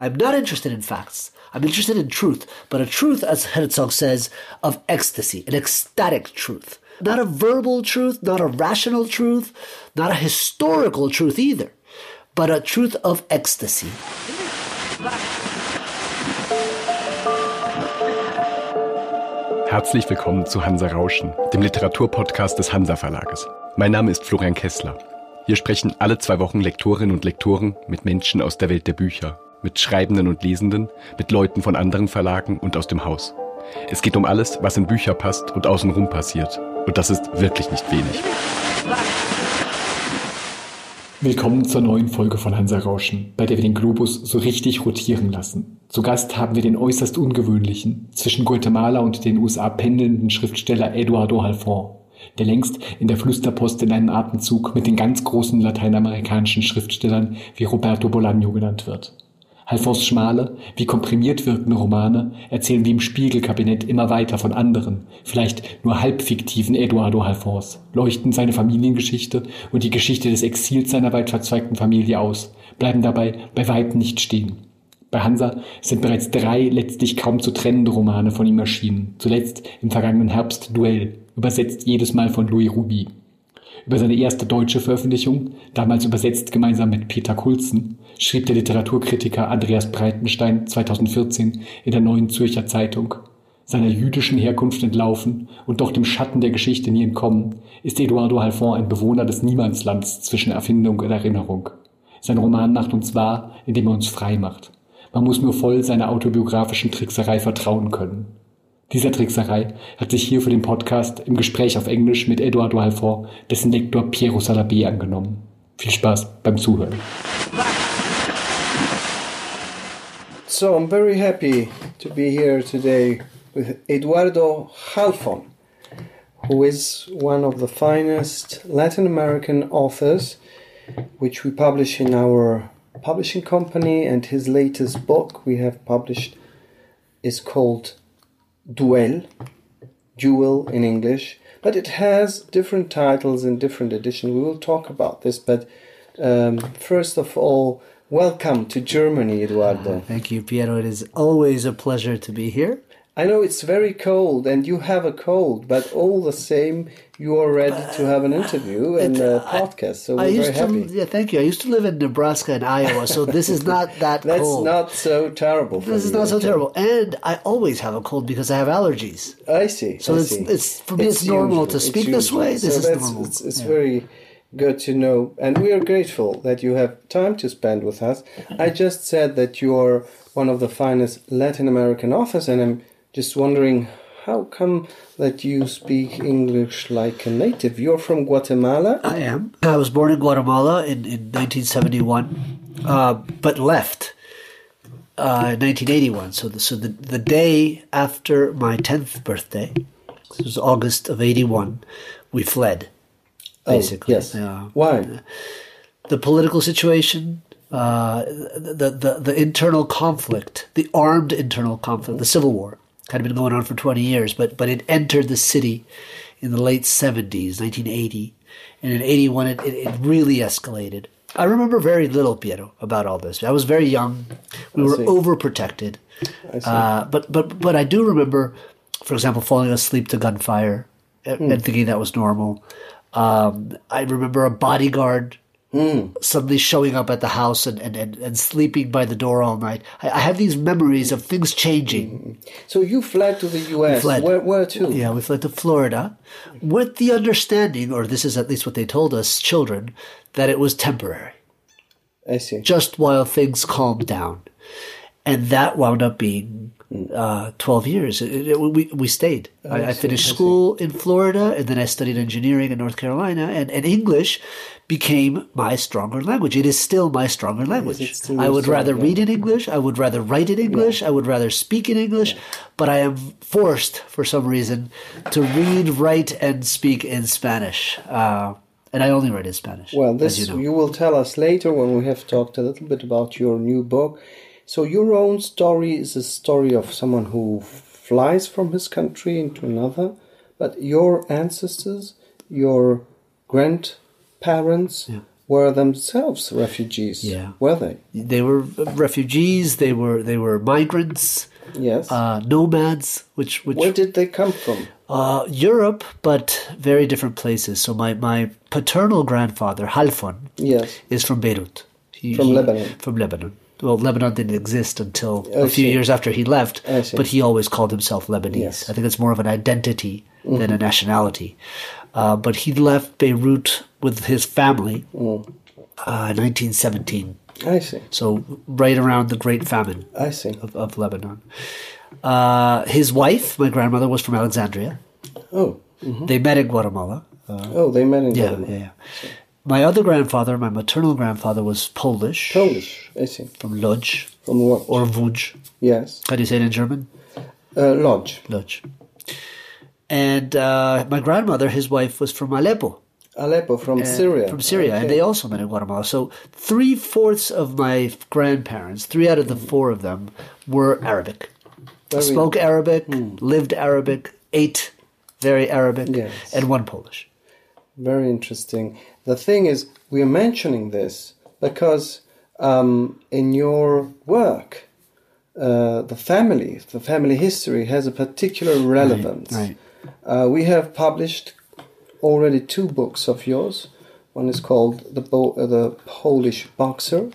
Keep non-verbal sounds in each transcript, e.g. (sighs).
I'm not interested in facts. I'm interested in truth, but a truth, as Herzog says, of ecstasy, an ecstatic truth. Not a verbal truth, not a rational truth, not a historical truth either, but a truth of ecstasy. Herzlich willkommen zu Hansa Rauschen, dem Literaturpodcast des Hansa Verlages. Mein Name ist Florian Kessler. Hier sprechen alle zwei Wochen Lektorinnen und Lektoren mit Menschen aus der Welt der Bücher, mit Schreibenden und Lesenden, mit Leuten von anderen Verlagen und aus dem Haus. Es geht um alles, was in Bücher passt und außenrum passiert. Und das ist wirklich nicht wenig. Willkommen zur neuen Folge von Hansa Rauschen, bei der wir den Globus so richtig rotieren lassen. Zu Gast haben wir den äußerst ungewöhnlichen, zwischen Guatemala und den USA pendelnden Schriftsteller Eduardo Halfon, der längst in der Flüsterpost in einem Atemzug mit den ganz großen lateinamerikanischen Schriftstellern wie Roberto Bolaño genannt wird. Halfons schmale, wie komprimiert wirkende Romane erzählen wie im Spiegelkabinett immer weiter von anderen, vielleicht nur halb fiktiven Eduardo Halfons, leuchten seine Familiengeschichte und die Geschichte des Exils seiner weit verzweigten Familie aus, bleiben dabei bei weitem nicht stehen. Bei Hansa sind bereits drei letztlich kaum zu trennende Romane von ihm erschienen, zuletzt im vergangenen Herbst Duell, übersetzt jedes Mal von Louis Ruby. Über seine erste deutsche Veröffentlichung, damals übersetzt gemeinsam mit Peter Kulzen, schrieb der Literaturkritiker Andreas Breitenstein 2014 in der Neuen Zürcher Zeitung. Seiner jüdischen Herkunft entlaufen und doch dem Schatten der Geschichte nie entkommen, ist Eduardo Halfon ein Bewohner des Niemandslands zwischen Erfindung und Erinnerung. Sein Roman macht uns wahr, indem er uns frei macht. Man muss nur voll seiner autobiografischen Trickserei vertrauen können. Dieser Trickserei hat sich hier für den Podcast im Gespräch auf Englisch mit Eduardo Halfon dessen Lektor Piero Salabé angenommen. Viel Spaß beim Zuhören. So I'm very happy to be here today with Eduardo Halfon, who is one of the finest Latin American authors, which we publish in our publishing company, and his latest book we have published is called Duel, Duel in English, but it has different titles in different editions. We will talk about this, but um, first of all, welcome to Germany, Eduardo. Uh, thank you, Piero. It is always a pleasure to be here. I know it's very cold and you have a cold, but all the same, you are ready to have an interview (sighs) and a podcast. So we're I very used happy. to, yeah, thank you. I used to live in Nebraska and Iowa, so this is not (laughs) that That's cold. not so terrible. For this is you, not so okay. terrible, and I always have a cold because I have allergies. I see. So I it's- see. it's- for me, it's normal to speak this way. This so is normal. It's, it's Yeah. very good to know, and we are grateful that you have time to spend with us. I (laughs) just said that you are one of the finest Latin American authors, and I'm just wondering how come that you speak English like a native? You're from Guatemala. I am. I was born in Guatemala in, in 1971, uh, but left uh, in 1981. So, the, so the, the day after my 10th birthday, this was August of 81, we fled, basically. Oh, yes. Yeah. Why? the political situation, uh, the, the the internal conflict, the armed internal conflict, the civil war had been going on for twenty years, but but it entered the city in the late seventies, nineteen eighty, and in eighty one it, it, it really escalated. I remember very little, Piero, about all this. I was very young. We were see. overprotected. I. Uh, but but but I do remember, for example, falling asleep to gunfire and, Hmm. and thinking that was normal. Um, I remember a bodyguard Hmm. suddenly showing up at the house and, and, and, and sleeping by the door all night. I, I have these memories of things changing. So you fled to the U.S. fled. Where, where to? Yeah, we fled to Florida with the understanding, or this is at least what they told us, children, that it was temporary, I see. just while things calmed down. And that wound up being uh, 12 years. It, it- we, we stayed. I, I finished school in Florida, and then I studied engineering in North Carolina, and, and English became my stronger language. It is still my stronger language. I would rather language. read in English. I would rather write in English. I would rather speak in English. But I am forced, for some reason, to read, write, and speak in Spanish. Uh, and I only write in Spanish. Well, this you know. you will tell us later when we have talked a little bit about your new book. So, your own story is a story of someone who flies from his country into another, but your ancestors, your grandparents, were themselves refugees. Yeah. Were they? They were refugees. They were they were migrants, Yes. uh, nomads, which which Where did they come from? uh, Europe, but very different places. So my my paternal grandfather Halfon Yes. is from Beirut. He- From he- Lebanon. From Lebanon. Well, Lebanon didn't exist until a few see. years after he left, but he always called himself Lebanese. Yes. Mm-hmm. I think it's more of an identity than a nationality. Uh, but he left Beirut with his family Mm. uh, in 1917. I see. So right around the Great Famine I see. of, of Lebanon. Uh, his wife, my grandmother, was from Alexandria. Oh. They met in Guatemala. Oh, they met in Yeah, Guatemala. yeah, yeah. My other grandfather, my maternal grandfather, was Polish, Polish. I see. from Lodz From what? or Vuj. yes. How do you say it in German? Uh, Lodge. Lodz. And uh, my grandmother, his wife, was from Aleppo, Aleppo from uh, Syria. From Syria, and they also met in Guatemala. So three fourths of my grandparents, three out of the four of them, were Arabic. Very- Spoke Arabic, lived Arabic, ate very Arabic, Yes. and one Polish. Very interesting. The thing is, we are mentioning this because um, in your work, uh, the family, the family history has a particular relevance. right. Uh, we have published already two books of yours. One is called The, Bo- uh, the Polish Boxer.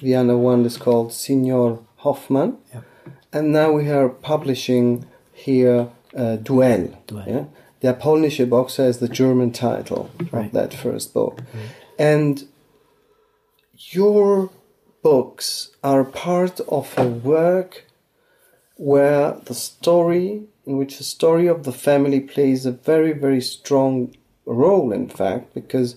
The other one is called Signor Hoffman. Yeah. And now we are publishing here uh, Duel. Duell. Yeah? Der polnische Boxer is the German title Right. of that first book. Mm-hmm. And your books are part of a work where the story, in which the story of the family plays a very, very strong role, in fact, because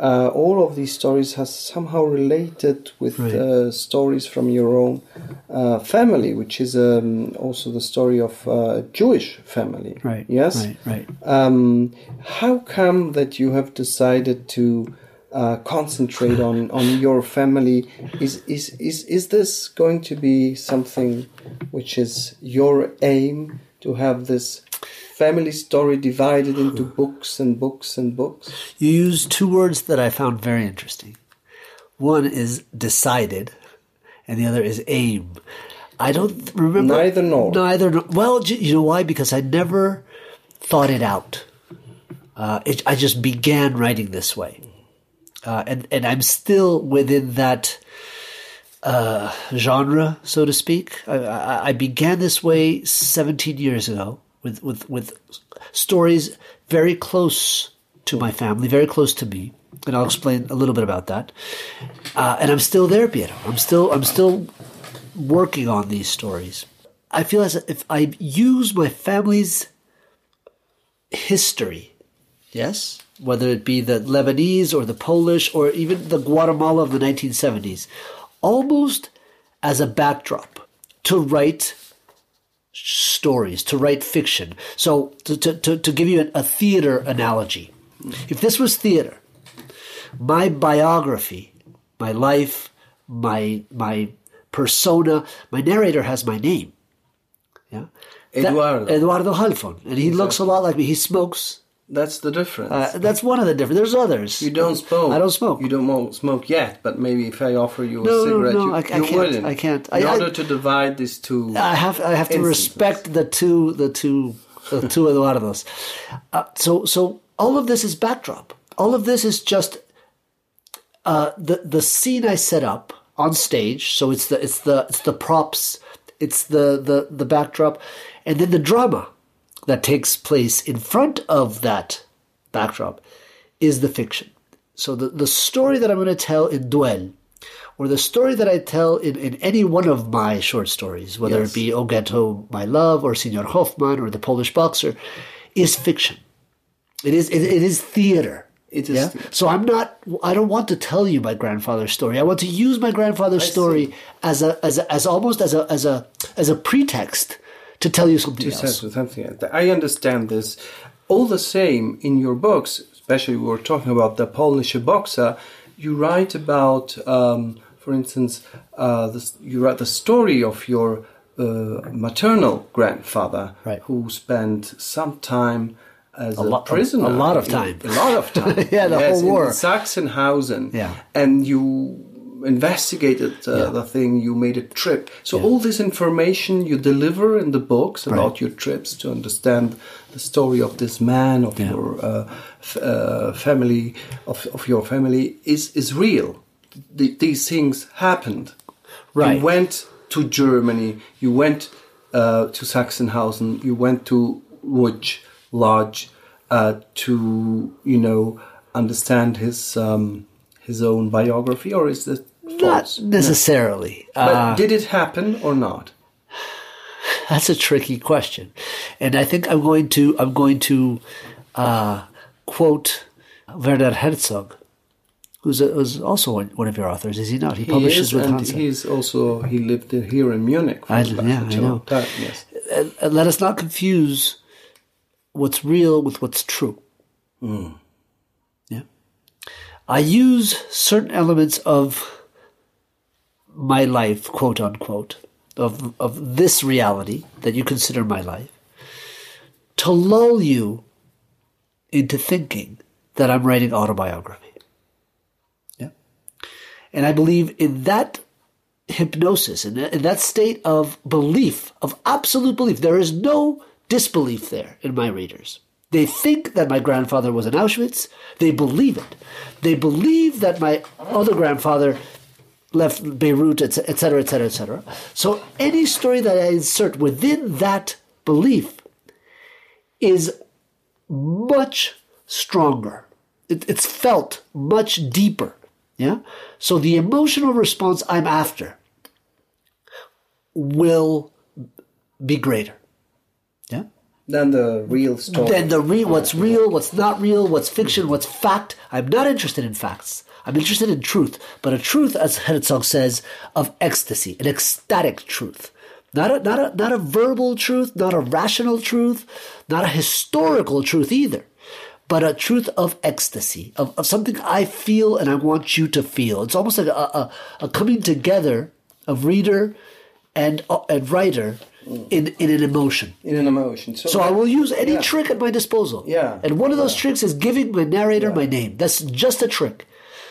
uh, all of these stories have somehow related with Right. uh, stories from your own uh, family, which is um, also the story of uh, a Jewish family. Right. Yes. Right. Right. Um, how come that you have decided to uh, concentrate on, on your family? Is, is is is this going to be something which is your aim to have this family story divided into books and books and books? You use two words that I found very interesting. One is decided, and the other is aim. I don't remember Neither nor. Neither. nor- Well, you know why? Because I never thought it out. Uh, it, I just began writing this way, uh, and and I'm still within that uh, genre, so to speak. I, I, I began this way 17 years ago with, with, with stories very close to my family, very close to me, and I'll explain a little bit about that. Uh, and I'm still there, Piero. I'm still I'm still working on these stories. I feel as if I use my family's history, yes, whether it be the Lebanese or the Polish or even the Guatemala of the 1970s, almost as a backdrop to write stories, to write fiction. So, to, to, to, give you a theater analogy, if this was theater, my biography, my life, my my persona, my narrator has my name. Yeah, That- Eduardo. Eduardo Halfon, and he looks a lot like me. He smokes. That's the difference. Uh, that's one of the different. There's others. you don't smoke. I don't smoke. You don't smoke yet, but maybe if I offer you a No, no, cigarette, no, you, I- I you can't. wouldn't. I can't. In I- I- order to divide these two. I have I have to Instances. respect the two the two the two Eduardos. Uh, so so all of this is backdrop. All of this is just uh, the the scene I set up on stage. So it's the it's the it's the props. It's the the the backdrop, and then the drama that takes place in front of that backdrop is the fiction. So the, the story that I'm going to tell in Duel, or the story that I tell in, in any one of my short stories, whether Yes. it be O Ghetto, My Love, or Signor Hoffman, or The Polish Boxer, is fiction. It is it, it is theater. It is Yeah? theater. So I'm not. I don't want to tell you my grandfather's story. I want to use my grandfather's story as a as a, as almost as a as a as a pretext to tell you something Two else. with something. I understand this. All the same, in your books, especially we were talking about the Polish boxer, you write about, um, for instance, uh, the, you write the story of your uh, maternal grandfather, Right. who spent some time as A a, lot- a- prisoner. a lot of time. A lot of time. (laughs) Yeah, the yes, whole war. In Sachsenhausen. Yeah. And you investigated uh, Yeah. the thing, you made a trip. So all this information you deliver in the books about Right. your trips to understand the story of this man, of Yeah. your uh, f- uh, family, of, of your family, is, is real. Th- these things happened. Right. You went to Germany. You went uh, to Sachsenhausen. You went to Łódź Lodge uh, to, you know, understand his um, his own biography, or is that Not necessarily. But Uh, did it happen or not? (sighs) That's a tricky question, and I think I'm going to I'm going to uh, quote Werner Herzog, who's, a, who's also one one of your authors. Is he not? He He publishes is, with and Hanser. he's also he lived here in Munich. For I- yeah, I know. time, Yes. and, and let us not confuse what's real with what's true. Yeah. I use certain elements of my life, quote unquote, of, of this reality that you consider my life, to lull you into thinking that I'm writing autobiography. Yeah. And I believe in that hypnosis, in in that state of belief, of absolute belief. There is no disbelief there in my readers. They think that my grandfather was in Auschwitz. They believe it. They believe that my other grandfather left Beirut, etc., etc., cetera, et cetera, et cetera. So any story that I insert within that belief is much stronger. It, it's felt much deeper. Yeah. So the emotional response I'm after will be greater. Yeah. Than the real story. Than the real, what's real, what's not real, what's fiction, what's fact. I'm not interested in facts. I'm interested in truth, but a truth, as Herzog says, of ecstasy, an ecstatic truth. Not a, not a, not a verbal truth, not a rational truth, not a historical truth either, but a truth of ecstasy, of, of something I feel and I want you to feel. It's almost like a, a, a coming together of reader and, uh, and writer in, in an emotion. in an emotion. So, So I will use any Yeah. trick at my disposal. Yeah. And one of those tricks is giving my narrator my name. That's just a trick.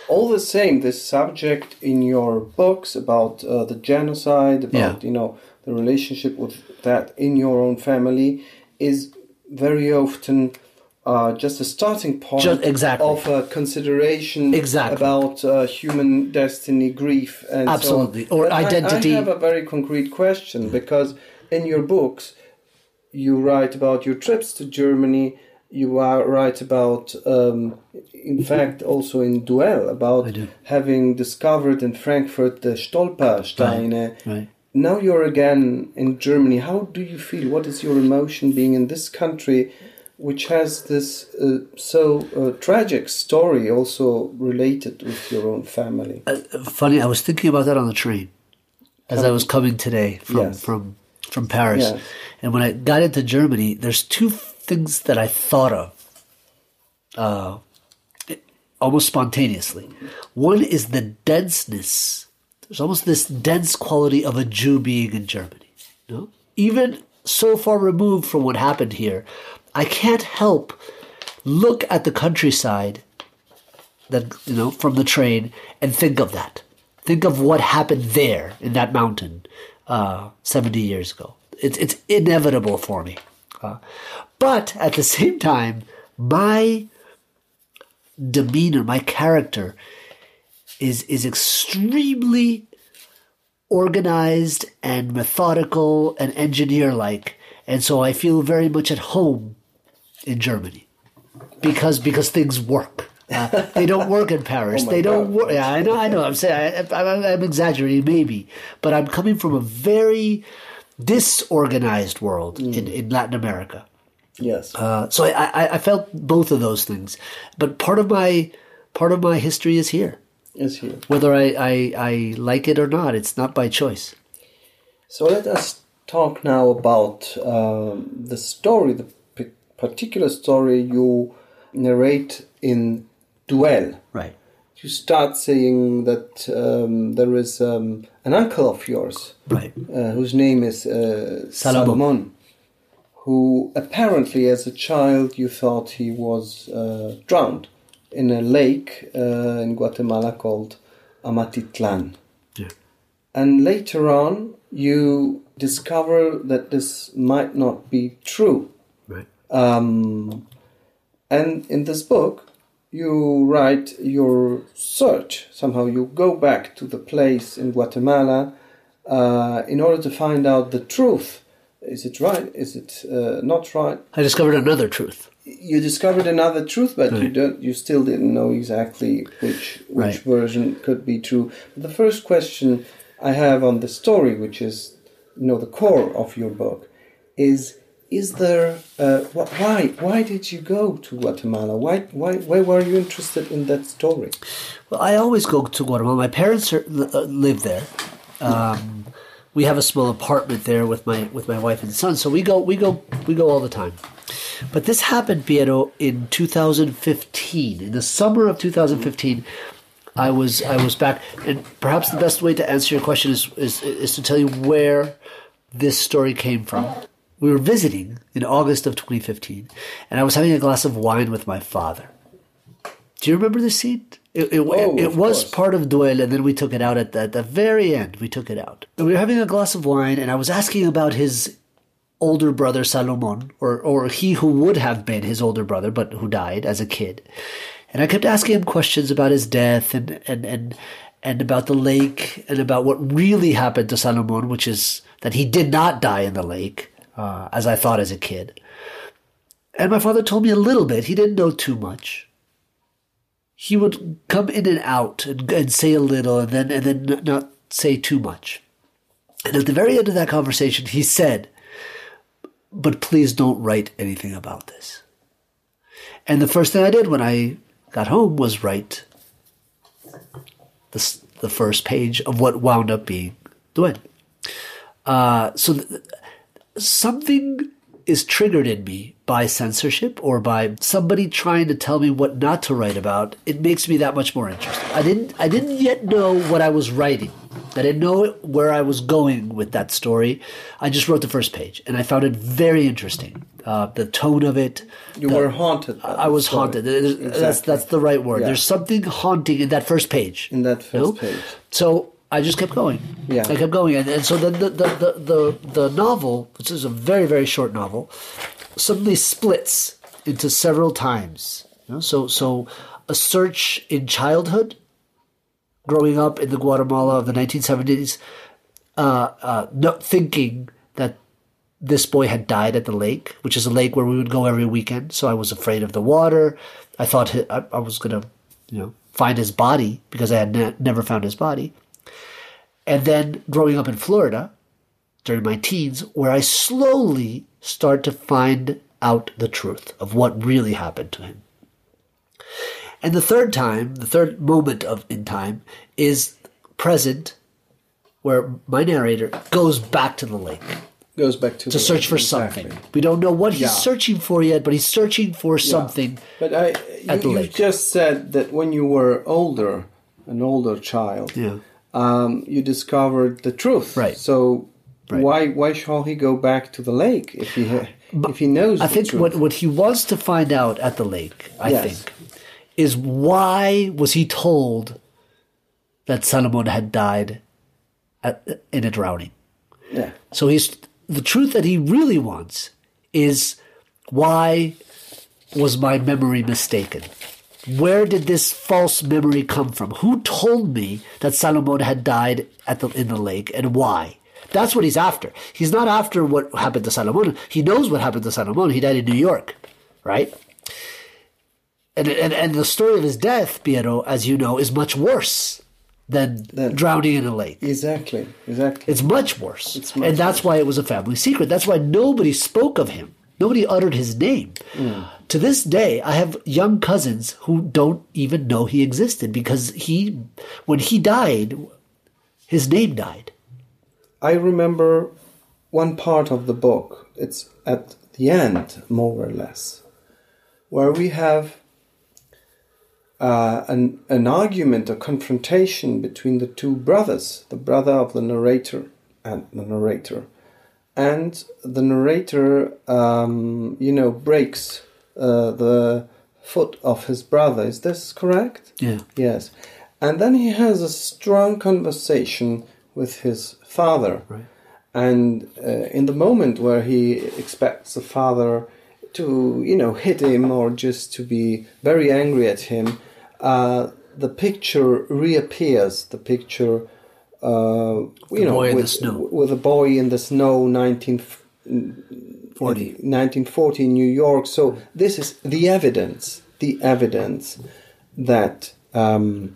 All the same, this subject in your books about uh, the genocide, about Yeah. you know the relationship with that in your own family, is very often uh, just a starting point Ju- exactly. of a consideration Exactly. about uh, human destiny, grief, and so. Absolutely. Or But I- identity. I, have a very concrete question because in your books you write about your trips to Germany. You are right about, um, in (laughs) fact, also in Duell about having discovered in Frankfurt the Stolpersteine. Right. Now you're again in Germany. How do you feel? What is your emotion being in this country, which has this uh, so uh, tragic story also related with your own family? Uh, funny, I was thinking about that on the train as I was coming today from Yes. from from Paris. Yes. And when I got into Germany, there's two things that I thought of uh, almost spontaneously. One is the denseness. There's almost this dense quality of a Jew being in Germany. You know? Even so far removed from what happened here, I can't help look at the countryside that you know from the train and think of that. Think of what happened there in that mountain uh, seventy years ago. It's it's inevitable for me. Uh, but at the same time, my demeanor, my character, is is extremely organized and methodical and engineer like, and so I feel very much at home in Germany because because things work. Uh, they don't work in Paris. (laughs) they don't work. Yeah, I know. I know. I'm saying I, I'm exaggerating, maybe, but I'm coming from a very disorganized world in, in Latin America. Yes. Uh, so I, I, I felt both of those things, but part of my part of my history is here. is here. Whether I, I, I like it or not, it's not by choice. So let us talk now about um, the story, the particular story you narrate in Duel. Right. You start saying that um, there is um, an uncle of yours Right. uh, whose name is uh, Salomon. Who apparently, as a child, you thought he was uh, drowned in a lake uh, in Guatemala called Amatitlan. Yeah. And later on, you discover that this might not be true. Right. Um, and in this book, you write your search. Somehow you go back to the place in Guatemala uh, in order to find out the truth. Is it right? Is it uh, not right? I discovered another truth. You discovered another truth, but you don't. You still didn't know exactly which which Right. version could be true. The first question I have on the story, which is you know the core of your book, is is there uh, wh- why why did you go to Guatemala? Why why why were you interested in that story? Well, I always go to Guatemala. My parents are, uh, live there. Um, we have a small apartment there with my with my wife and son. So we go we go we go all the time. But this happened, Piero, in 2015. In the summer of 2015, I was I was back, and perhaps the best way to answer your question is is, is to tell you where this story came from. We were visiting in August of 2015, and I was having a glass of wine with my father. Do you remember the scene? It, it, Oh, it was course. part of Duel, and then we took it out at the, at the very end. We took it out. And we were having a glass of wine, and I was asking about his older brother Salomon, or or he who would have been his older brother, but who died as a kid. And I kept asking him questions about his death and and and and about the lake and about what really happened to Salomon, which is that he did not die in the lake, uh, as I thought as a kid. And my father told me a little bit. He didn't know too much. He would come in and out and, and say a little, and then and then not say too much. And at the very end of that conversation, he said, "But please don't write anything about this." And the first thing I did when I got home was write the the first page of what wound up being Duen. Uh, so th- something is triggered in me by censorship or by somebody trying to tell me what not to write about, it makes me that much more interested. I didn't I didn't yet know what I was writing. I didn't know where I was going with that story. I just wrote the first page, and I found it very interesting. Uh, the tone of it. You the- were haunted. I was story. haunted. There's- That's that's the right word. Yeah. There's something haunting in that first page. in that you know? first page. So I just kept going. Yeah. I kept going, and, and so then the, the, the, the, the novel, which is a very very short novel, suddenly splits into several times. You know? So so a search in childhood, growing up in the Guatemala of the 1970s, uh, uh, not thinking that this boy had died at the lake, which is a lake where we would go every weekend. So I was afraid of the water. I thought I, I was going to, you know, find his body because I had ne- never found his body. And then growing up in Florida during my teens, where I slowly start to find out the truth of what really happened to him. And the third time, the third moment of in time is present, where my narrator goes back to the lake Goes back to to the search for exactly. something. We don't know what he's Yeah. searching for yet, but he's searching for something. But I, At the you, you lake. just said that when you were older, an older child, Yeah. Um, you discovered the truth. Right. So Right. why why shall he go back to the lake if he if he knows? I think truth? what what he wants to find out at the lake, I Yes. think, is why was he told that Salomon had died at, in a drowning? yeah. So he's the truth that he really wants is why was my memory mistaken? Where did this false memory come from? Who told me that Salomon had died at the in the lake and why? That's what he's after. He's not after what happened to Salomon. He knows what happened to Salomon. He died in New York, right? And and, and the story of his death, Piero, as you know, is much worse than drowning in a lake. Exactly. Exactly. It's much worse. It's much and that's why it was a family secret. That's why nobody spoke of him. Nobody uttered his name. To this day, I have young cousins who don't even know he existed because he, when he died, his name died. I remember one part of the book. It's at the end, more or less, where we have uh, an an argument, a confrontation between the two brothers, the brother of the narrator and the narrator, and the narrator, um, you know, breaks uh, the foot of his brother. Is this correct? Yeah. Yes. And then he has a strong conversation with his father. Right. And uh, in the moment where he expects the father to, you know, hit him or just to be very angry at him, uh, the picture reappears. The picture, uh, you know, the with, snow. with a boy in the snow, 19, 40. 1940 in New York. So this is the evidence, the evidence that um,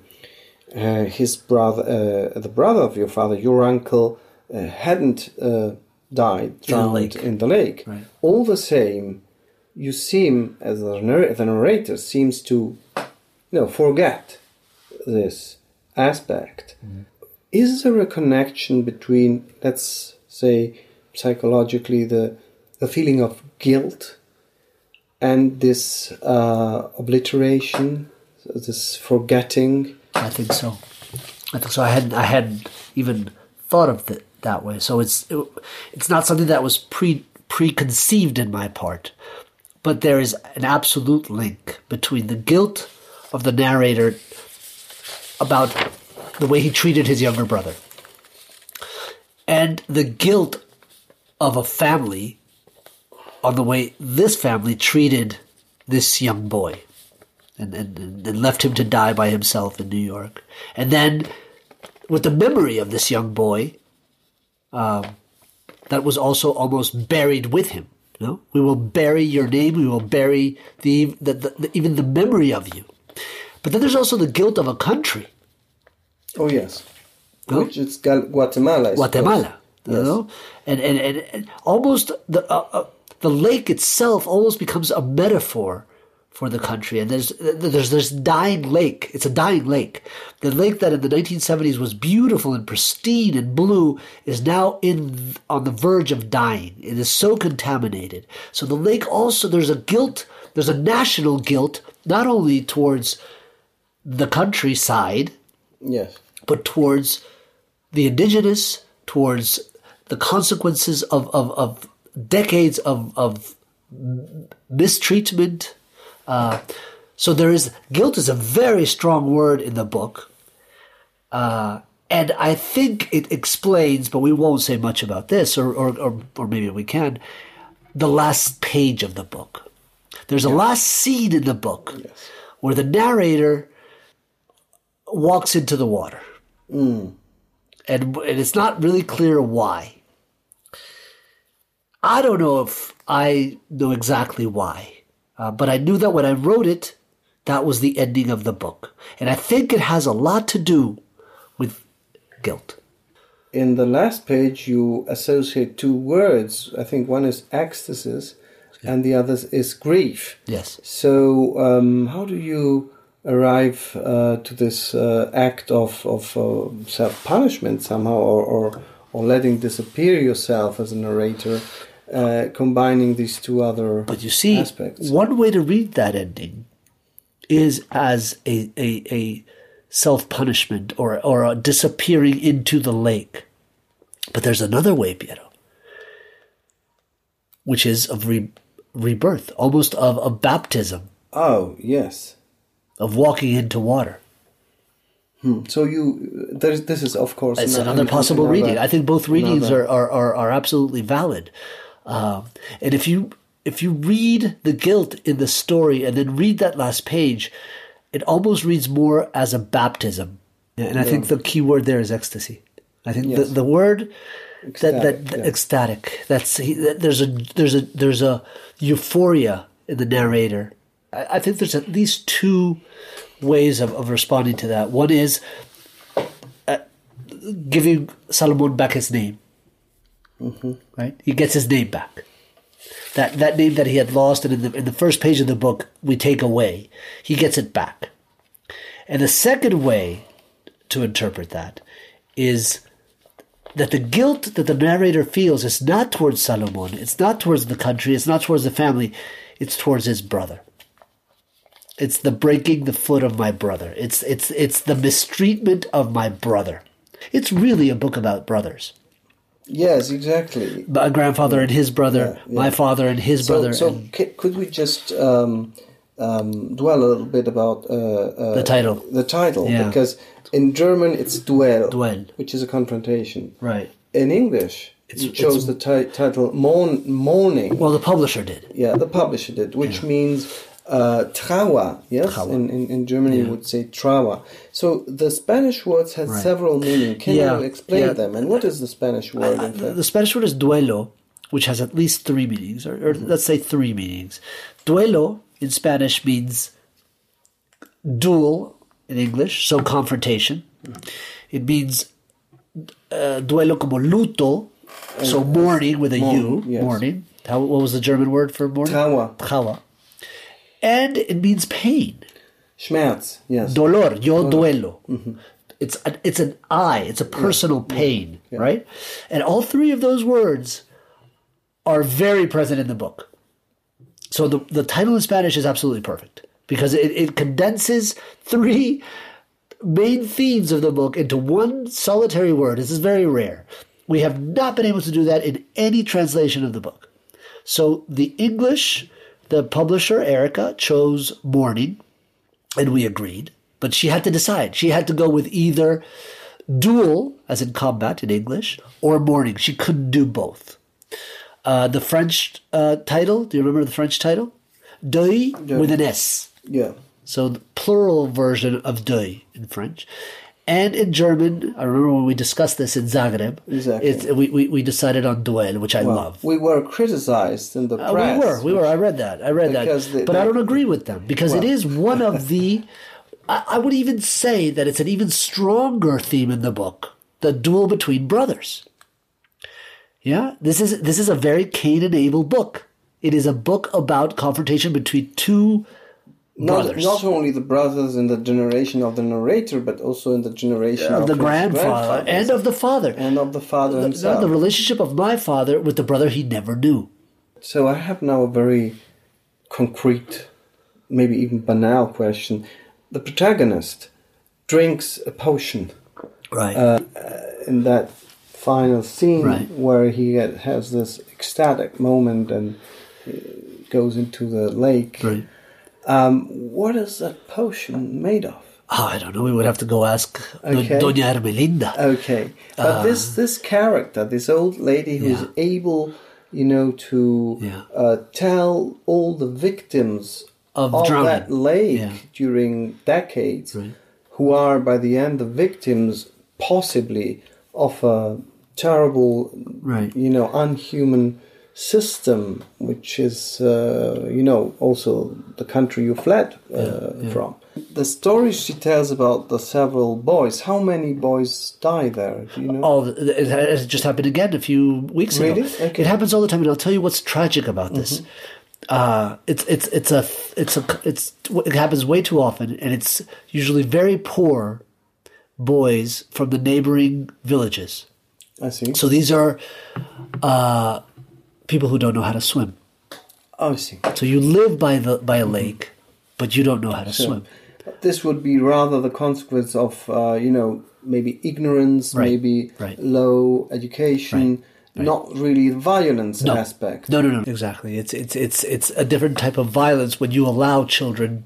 uh, his brother, uh, the brother of your father, your uncle, uh, hadn't uh, died drowned in the lake. Right. All the same, you seem, as the, narr- the narrator, seems to, you know, forget this aspect. Is there a connection between, let's say, psychologically, the the feeling of guilt and this uh, obliteration, this forgetting? I think so. I think so. I hadn't I hadn't even thought of it that way. So it's it, it's not something that was pre preconceived in my part, but there is an absolute link between the guilt of the narrator about the way he treated his younger brother and the guilt of a family on the way this family treated this young boy and, and, and left him to die by himself in New York. And then, with the memory of this young boy, um, that was also almost buried with him. You know? We will bury your name. We will bury the, the, the, the even the memory of you. But then there's also the guilt of a country, Oh yes, No? which is Guatemala. Guatemala. You Yes. know, and and, and, and almost the uh, uh, the lake itself almost becomes a metaphor for the country. And there's there's this dying lake. It's a dying lake. The lake that in the 1970s was beautiful and pristine and blue is now in on the verge of dying. It is so contaminated. So the lake also there's a guilt. There's a national guilt not only towards the countryside Yes. But towards the indigenous, towards the consequences of, of, of decades of, of mistreatment. Uh, so there is guilt is a very strong word in the book. Uh, and I think it explains, but we won't say much about this, or, or, or, or maybe we can, the last page of the book. There's a last scene in the book where the narrator walks into the water. And, and it's not really clear why. I don't know if I know exactly why, uh, but I knew that when I wrote it, that was the ending of the book. And I think it has a lot to do with guilt. In the last page, you associate two words. I think one is ecstasy, and the other is grief. Yes. So, um, how do you arrive uh, to this uh, act of, of uh, self punishment somehow, or, or, or letting disappear yourself as a narrator, uh, combining these two other But you see, aspects? one way to read that ending is as a, a, a self punishment or, or a disappearing into the lake. But there's another way, Piero, which is of re- rebirth, almost of a baptism, Oh, yes. Of walking into water. So you, this is of course It's ano- another possible another- reading. I think both readings another- are, are, are, absolutely valid. Um, and if you if you read the guilt in the story and then read that last page, it almost reads more as a baptism. And I think the key word there is ecstasy. I think the, Yes. the word that that Ecstatic, yeah. ecstatic. That's that- there's a there's a there's a euphoria in the narrator. I, think there's at least two ways of, of responding to that. One is uh, giving Solomon back his name. Right, he gets his name back. That that name that he had lost, and in the in the first page of the book we take away, he gets it back. And the second way to interpret that is that the guilt that the narrator feels is not towards Solomon, it's not towards the country, it's not towards the family, it's towards his brother. It's the breaking the foot of my brother. It's it's it's the mistreatment of my brother. It's really a book about brothers. Yes, exactly. My grandfather and his brother, Yeah, my father and his So, brother. so and ca- could we just um, um, dwell a little bit about uh, uh, The title. The title, Yeah. because in German it's duel, Duell. which is a confrontation. right. In English, It's- you chose the ti- title mourn, mourning. Well, the publisher did. Yeah, the publisher did, which means uh, Trauer. Yes, Trauer. In, in in Germany you would say Trauer. So the Spanish words have Right. several meanings. Can Yeah, you explain yeah. them? And what is the Spanish word? in The, the Spanish word is duelo, which has at least three meanings, or, or let's say three meanings. Duelo in Spanish means duel in English, so confrontation. It means uh, duelo como luto, so mourning with a U, mourning, yes. mourning. How, what was the German word for mourning? Trauer. Trauer. And it means pain. Schmerz. Yes. Dolor, yo duelo. Mm-hmm. It's an, it's an I, it's a personal pain, right? And all three of those words are very present in the book. So the, the title in Spanish is absolutely perfect because it, it condenses three main themes of the book into one solitary word. This is very rare. We have not been able to do that in any translation of the book. So the English, the publisher, Erika, chose mourning, and we agreed. But she had to decide. She had to go with either duel, as in combat in English, or mourning. She couldn't do both. Uh, the French uh, title, do you remember the French title? Deuil with an S. Yeah. So the plural version of deuil in French. And in German, I remember when we discussed this in Zagreb, Exactly. it's, we, we, we decided on duel, which I love. We were criticized in the Uh, press. we were, we were. I read that. I read that. but I don't agree with them because it Well. is one of (laughs) the. I, I would even say that it's an even stronger theme in the book: the duel between brothers. Yeah, this is this is a very Cain and Abel book. It is a book about confrontation between two Not, not only the brothers in the generation of the narrator, but also in the generation of of the grandfather and of the father. and of the father the, himself. the relationship of my father with the brother he never knew. So I have now a very concrete, maybe even banal question. The protagonist drinks a potion Right. in that final scene Right. where he has this ecstatic moment and uh, goes into the lake. right. Um, what is that potion made of? Oh, I don't know. We would have to go ask Okay. Doña Ermelinda. Okay, but this this character, this old lady who's. Yeah. able, you know, to Yeah. uh, tell all the victims Of of that lake Yeah. during decades, Right. who are by the end the victims, possibly of a terrible, Right. you know, unhuman system, which is, uh, you know, also the country you fled uh, from. The stories she tells about the several boys. How many boys die there? Do you know? Oh, it it just happened again a few weeks Really? ago. Okay. Mm-hmm. It happens all the time, and I'll tell you what's tragic about this. Uh, it's it's it's a it's a it's it happens way too often, and it's usually very poor boys from the neighboring villages. I see. So these are uh, people who don't know how to swim. Oh, I see. So you live by the by a lake, but you don't know how to swim. This would be rather the consequence of, uh, you know, maybe ignorance, Right, maybe right. low education, not really the violence No. aspect. No, no, no. Exactly. It's it's it's it's a different type of violence when you allow children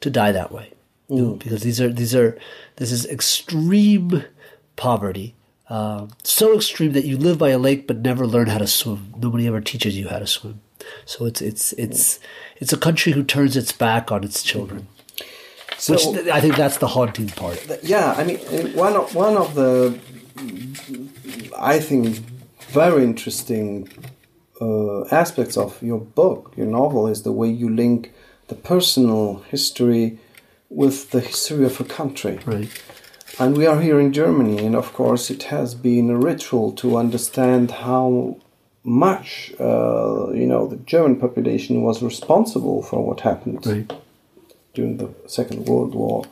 to die that way. You Mm. know, because these are these are this is extreme poverty. Uh, so extreme that you live by a lake but never learn how to swim. Nobody ever teaches you how to swim. So it's it's it's it's a country who turns its back on its children. So, Which th- I think that's the haunting part. yeah, I mean, uh, one of, one of the, I think, very interesting uh, aspects of your book, your novel, is the way you link the personal history with the history of a country. Right. And we are here in Germany, and of course, it has been a ritual to understand how much, uh, you know, the German population was responsible for what happened Right. during the Second World War.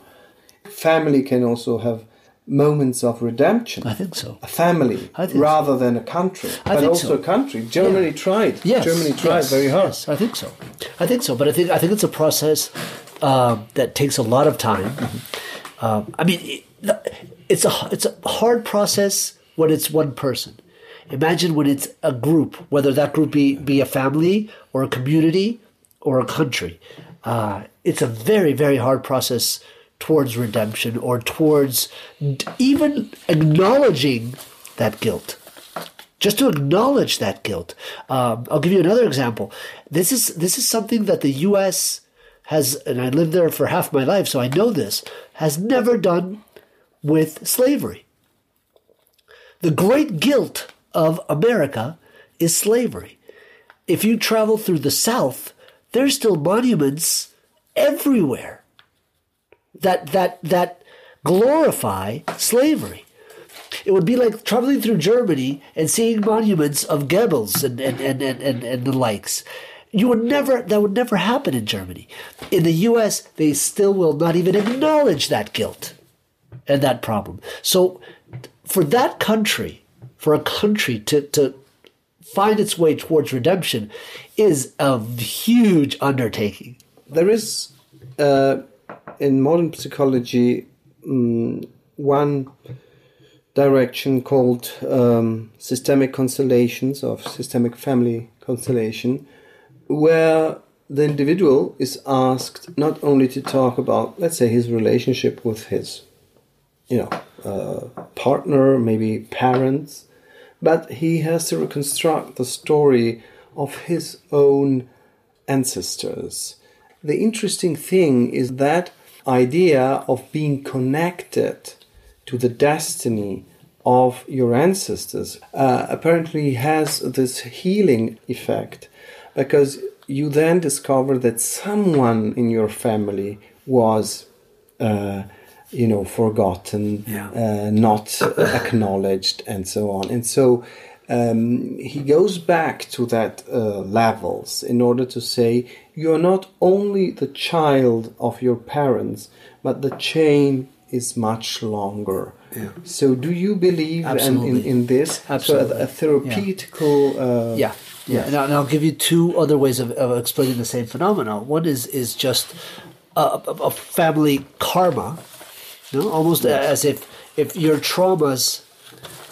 Family can also have moments of redemption. I think so. a family rather than a country, I but also so. a country. Germany tried. Yes, Germany tried yes, very hard. Yes, I think so. I think so. But I think I think it's a process um, that takes a lot of time. Um, I mean, it, it's a it's a hard process when it's one person. Imagine when it's a group, whether that group be, be a family or a community or a country. Uh, it's a very, very hard process towards redemption or towards even acknowledging that guilt. Just to acknowledge that guilt. Um, I'll give you another example. This is this is something that the U.S. has, and I lived there for half my life, so I know this, has never done with slavery. The great guilt of America is slavery. If you travel through the South, there's still monuments everywhere that that that glorify slavery. It would be like traveling through Germany and seeing monuments of Goebbels and, and, and, and, and, and the likes. You would never that would never happen in Germany. In the US, they still will not even acknowledge that guilt and that problem. So for that country, for a country to, to find its way towards redemption is a huge undertaking. There is, uh, in modern psychology, um, one direction called um, systemic constellations of systemic family constellation, where the individual is asked not only to talk about, let's say, his relationship with his, you know, uh, partner, maybe parents, but he has to reconstruct the story of his own ancestors. The interesting thing is that idea of being connected to the destiny of your ancestors uh, apparently has this healing effect because you then discover that someone in your family was uh, you know forgotten Yeah. uh, not (laughs) acknowledged and so on and so um, he goes back to that uh, levels in order to say you are not only the child of your parents but the chain is much longer so do you believe in, in, in this Absolutely. so a, a therapeutical uh, Yeah, yeah. And, I'll, give you two other ways of, of explaining the same phenomenon. One is is just a, a, a family karma, know, almost as if if your traumas,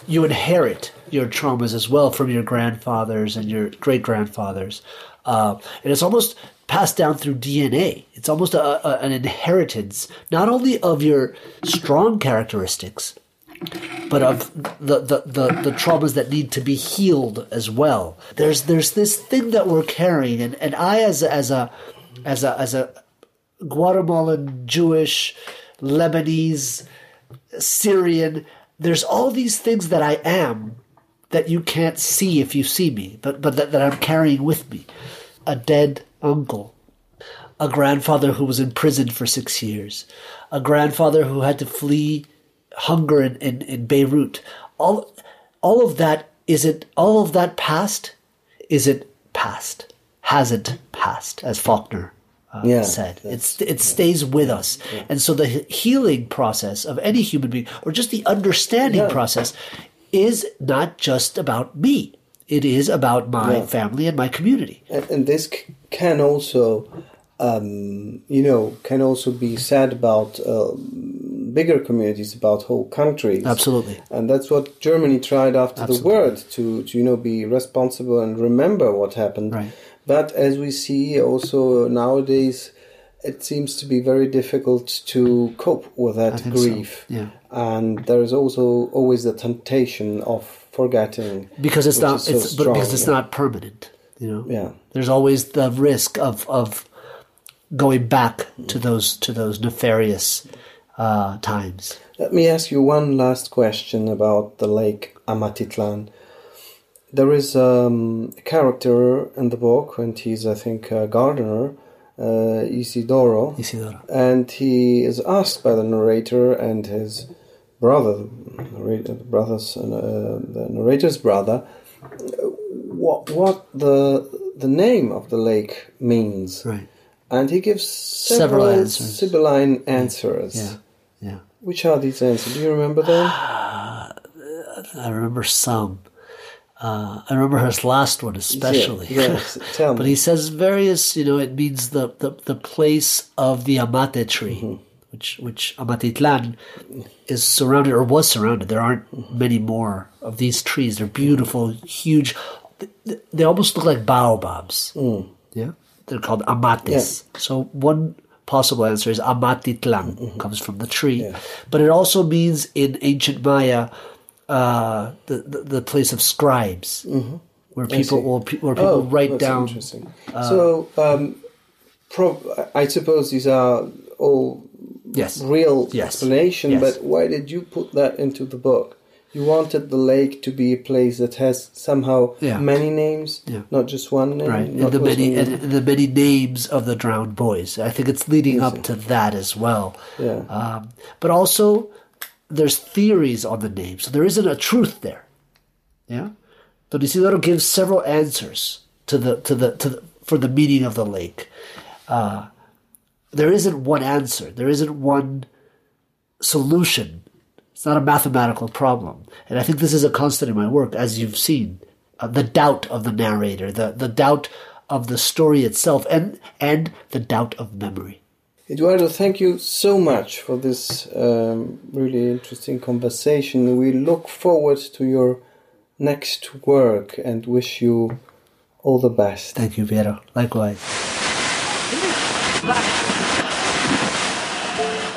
you inherit your traumas as well from your grandfathers and your great grandfathers, uh, and it's almost passed down through DNA. It's almost a, a, an inheritance, not only of your strong characteristics, but of the, the, the, the traumas that need to be healed as well. There's there's this thing that we're carrying, and, and I as as a as a as a Guatemalan Jewish, Lebanese, Syrian, there's all these things that I am that you can't see if you see me, but but that, that I'm carrying with me. A dead uncle, a grandfather who was in prison for six years, a grandfather who had to flee hunger in, in, in Beirut. All all of that isn't all of that past isn't past. Hasn't passed, as Faulkner uh, Yeah, said. It's it stays with us. And so the healing process of any human being, or just the understanding Yeah. process, is not just about me. It is about my Yeah. family and my community. and, and this c- can also um, you know can also be said about uh, bigger communities about whole countries Absolutely. and that's what germany tried after Absolutely. the word to, to you know be responsible and remember what happened Right. But as we see also nowadays it seems to be very difficult to cope with that think so, grief yeah. and there is also always the temptation of forgetting because it's not so it's but because it's not permanent you know Yeah. there's always the risk of of going back to those to those nefarious uh, times Let me ask you one last question about the lake Amatitlan. There is um, a character in the book, and he's, I think, a gardener, uh, Isidoro, Isidoro. and he is asked by the narrator and his brother, the brother's, uh, the narrator's brother, what what the the name of the lake means, right and he gives Several several, answers. Sibylline answers. yeah yeah Which are these answers? Do you remember them? i remember some uh, I remember his last one especially. Yeah, yes, (laughs) tell but he says various, you know, it means the, the, the place of the amate tree, Mm-hmm. which which Amatitlan is surrounded or was surrounded. There aren't many more of these trees. They're beautiful, huge. They, they almost look like baobabs. Yeah, they're called amates. So one possible answer is Amatitlan comes from the tree, but it also means in ancient Maya uh, the, the the place of scribes, where people will where people write that's down. Interesting. so, um, pro- I suppose these are all Yes. real Yes. explanation. Yes. But why did you put that into the book? You wanted the lake to be a place that has somehow Yeah. many names, Yeah. not just one name. right the many one and, name. and the many names of the drowned boys i think it's leading up to that as well Yeah. um, but also there's theories on the name so there isn't a truth there. Yeah? Don Isidoro gives several answers to the to the to the, for the meaning of the lake. Uh, there isn't one answer. There isn't one solution. It's not a mathematical problem. And i think this is a constant in my work as you've seen uh, the doubt of the narrator the, the doubt of the story itself and and the doubt of memory Eduardo, thank you so much for this um, really interesting conversation. We look forward to your next work and wish you all the best. thank you Vero likewise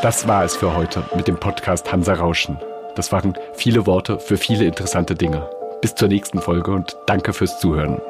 Das war es für heute mit dem Podcast Hansa Rauschen. Das waren viele Worte für viele interessante Dinge. Bis zur nächsten Folge und danke fürs Zuhören.